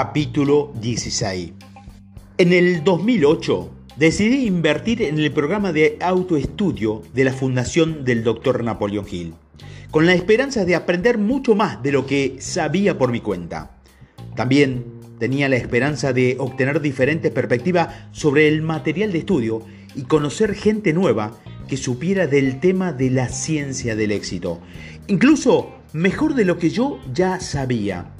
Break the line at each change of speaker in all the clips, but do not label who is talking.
Capítulo 16. En el 2008 decidí invertir en el programa de autoestudio de la Fundación del Dr. Napoleón Hill, con la esperanza de aprender mucho más de lo que sabía por mi cuenta. También tenía la esperanza de obtener diferentes perspectivas sobre el material de estudio y conocer gente nueva que supiera del tema de la ciencia del éxito, incluso mejor de lo que yo ya sabía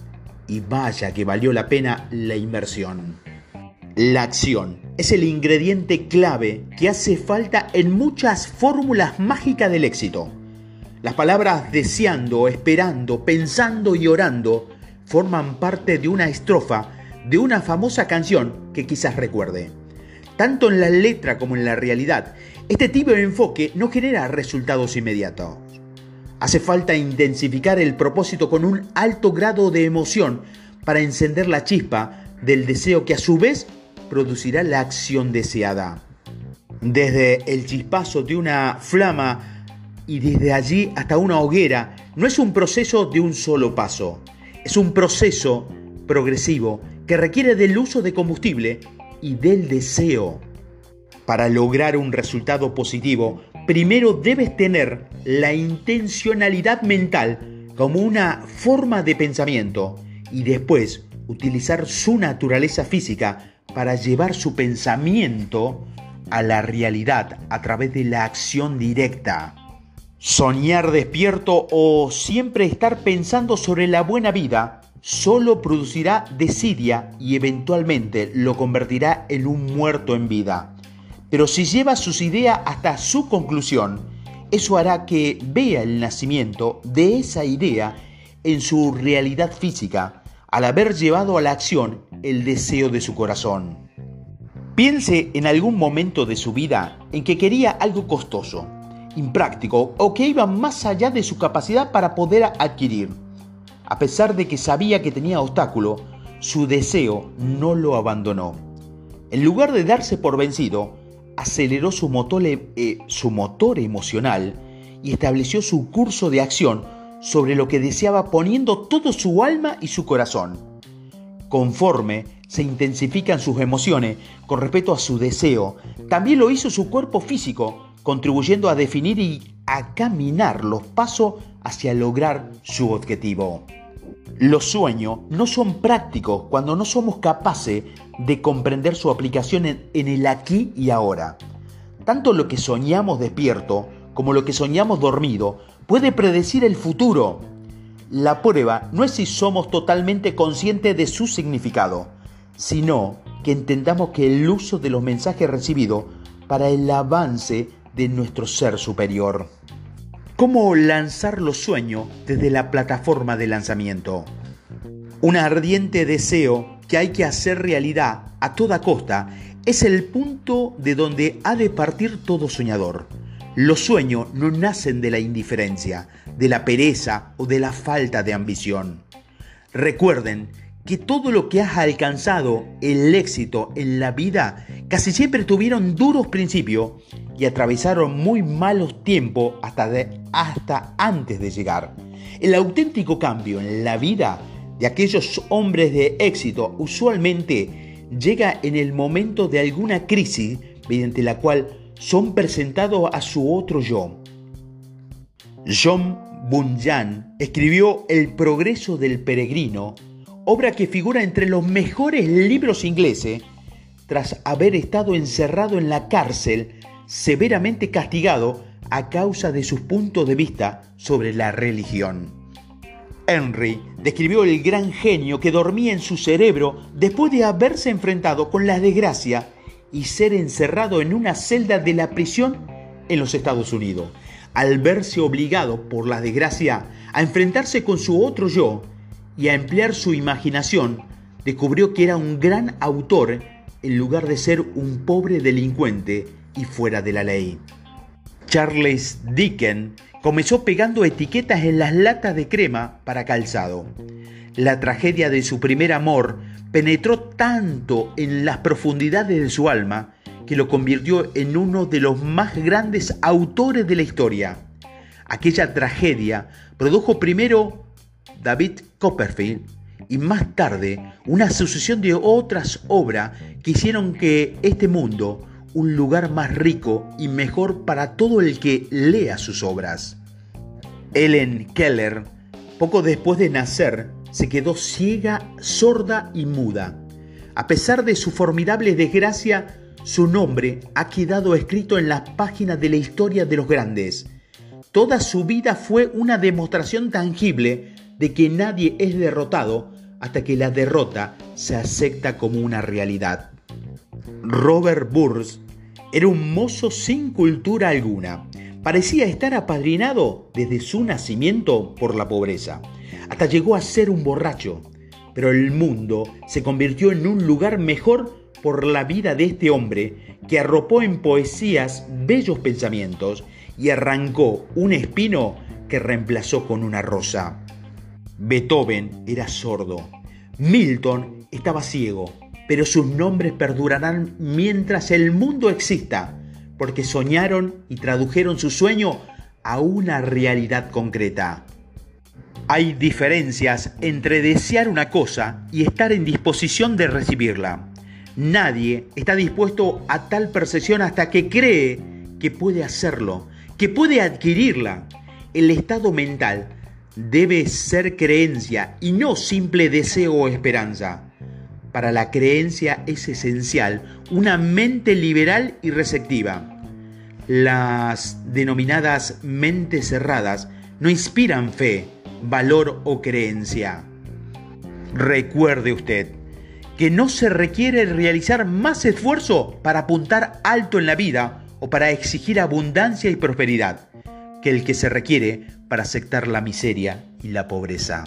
y vaya que valió la pena la inversión. La acción es el ingrediente clave que hace falta en muchas fórmulas mágicas del éxito. Las palabras deseando, esperando, pensando y orando forman parte de una estrofa de una famosa canción que quizás recuerde. Tanto en la letra como en la realidad, este tipo de enfoque no genera resultados inmediatos. Hace falta intensificar el propósito con un alto grado de emoción para encender la chispa del deseo que a su vez producirá la acción deseada. Desde el chispazo de una flama y desde allí hasta una hoguera no es un proceso de un solo paso, es un proceso progresivo que requiere del uso de combustible y del deseo. Para lograr un resultado positivo, primero debes tener la intencionalidad mental como una forma de pensamiento y después utilizar su naturaleza física para llevar su pensamiento a la realidad a través de la acción directa. Soñar despierto o siempre estar pensando sobre la buena vida solo producirá desidia y eventualmente lo convertirá en un muerto en vida. Pero si lleva sus ideas hasta su conclusión, eso hará que vea el nacimiento de esa idea en su realidad física, al haber llevado a la acción el deseo de su corazón. Piense en algún momento de su vida en que quería algo costoso, impráctico o que iba más allá de su capacidad para poder adquirir. A pesar de que sabía que tenía obstáculo, su deseo no lo abandonó. En lugar de darse por vencido, aceleró su motor, eh, su motor emocional y estableció su curso de acción sobre lo que deseaba poniendo todo su alma y su corazón. Conforme se intensifican sus emociones con respecto a su deseo, también lo hizo su cuerpo físico, contribuyendo a definir y a caminar los pasos hacia lograr su objetivo. Los sueños no son prácticos cuando no somos capaces de comprender su aplicación en, el aquí y ahora. Tanto lo que soñamos despierto como lo que soñamos dormido puede predecir el futuro. La prueba no es si somos totalmente conscientes de su significado, sino que entendamos que el uso de los mensajes recibidos para el avance de nuestro ser superior. ¿Cómo lanzar los sueños desde la plataforma de lanzamiento? Un ardiente deseo que hay que hacer realidad a toda costa es el punto de donde ha de partir todo soñador. Los sueños no nacen de la indiferencia, de la pereza o de la falta de ambición. Recuerden que todo lo que has alcanzado, el éxito en la vida, casi siempre tuvieron duros principios y atravesaron muy malos tiempos hasta, hasta antes de llegar. El auténtico cambio en la vida de aquellos hombres de éxito usualmente llega en el momento de alguna crisis mediante la cual son presentados a su otro yo. John Bunyan escribió El progreso del peregrino obra que figura entre los mejores libros ingleses, tras haber estado encerrado en la cárcel, severamente castigado a causa de sus puntos de vista sobre la religión. Henry describió el gran genio que dormía en su cerebro después de haberse enfrentado con la desgracia y ser encerrado en una celda de la prisión en los Estados Unidos. Al verse obligado por la desgracia a enfrentarse con su otro yo, y a emplear su imaginación, descubrió que era un gran autor en lugar de ser un pobre delincuente y fuera de la ley. Charles Dickens comenzó pegando etiquetas en las latas de crema para calzado. La tragedia de su primer amor penetró tanto en las profundidades de su alma que lo convirtió en uno de los más grandes autores de la historia. Aquella tragedia produjo primero David Copperfield y más tarde una sucesión de otras obras que hicieron que este mundo un lugar más rico y mejor para todo el que lea sus obras. Ellen Keller, poco después de nacer, se quedó ciega, sorda y muda. A pesar de su formidable desgracia, su nombre ha quedado escrito en las páginas de la historia de los grandes. Toda su vida fue una demostración tangible de que nadie es derrotado hasta que la derrota se acepta como una realidad. Robert Burns era un mozo sin cultura alguna. Parecía estar apadrinado desde su nacimiento por la pobreza. Hasta llegó a ser un borracho. Pero el mundo se convirtió en un lugar mejor por la vida de este hombre que arropó en poesías bellos pensamientos y arrancó un espino que reemplazó con una rosa. Beethoven era sordo. Milton estaba ciego, pero sus nombres perdurarán mientras el mundo exista, porque soñaron y tradujeron su sueño a una realidad concreta. Hay diferencias entre desear una cosa y estar en disposición de recibirla. Nadie está dispuesto a tal percepción hasta que cree que puede hacerlo, que puede adquirirla. El estado mental debe ser creencia y no simple deseo o esperanza. Para la creencia es esencial una mente liberal y receptiva. Las denominadas mentes cerradas no inspiran fe, valor o creencia. Recuerde usted, que no se requiere realizar más esfuerzo para apuntar alto en la vida o para exigir abundancia y prosperidad que el que se requiere para aceptar la miseria y la pobreza.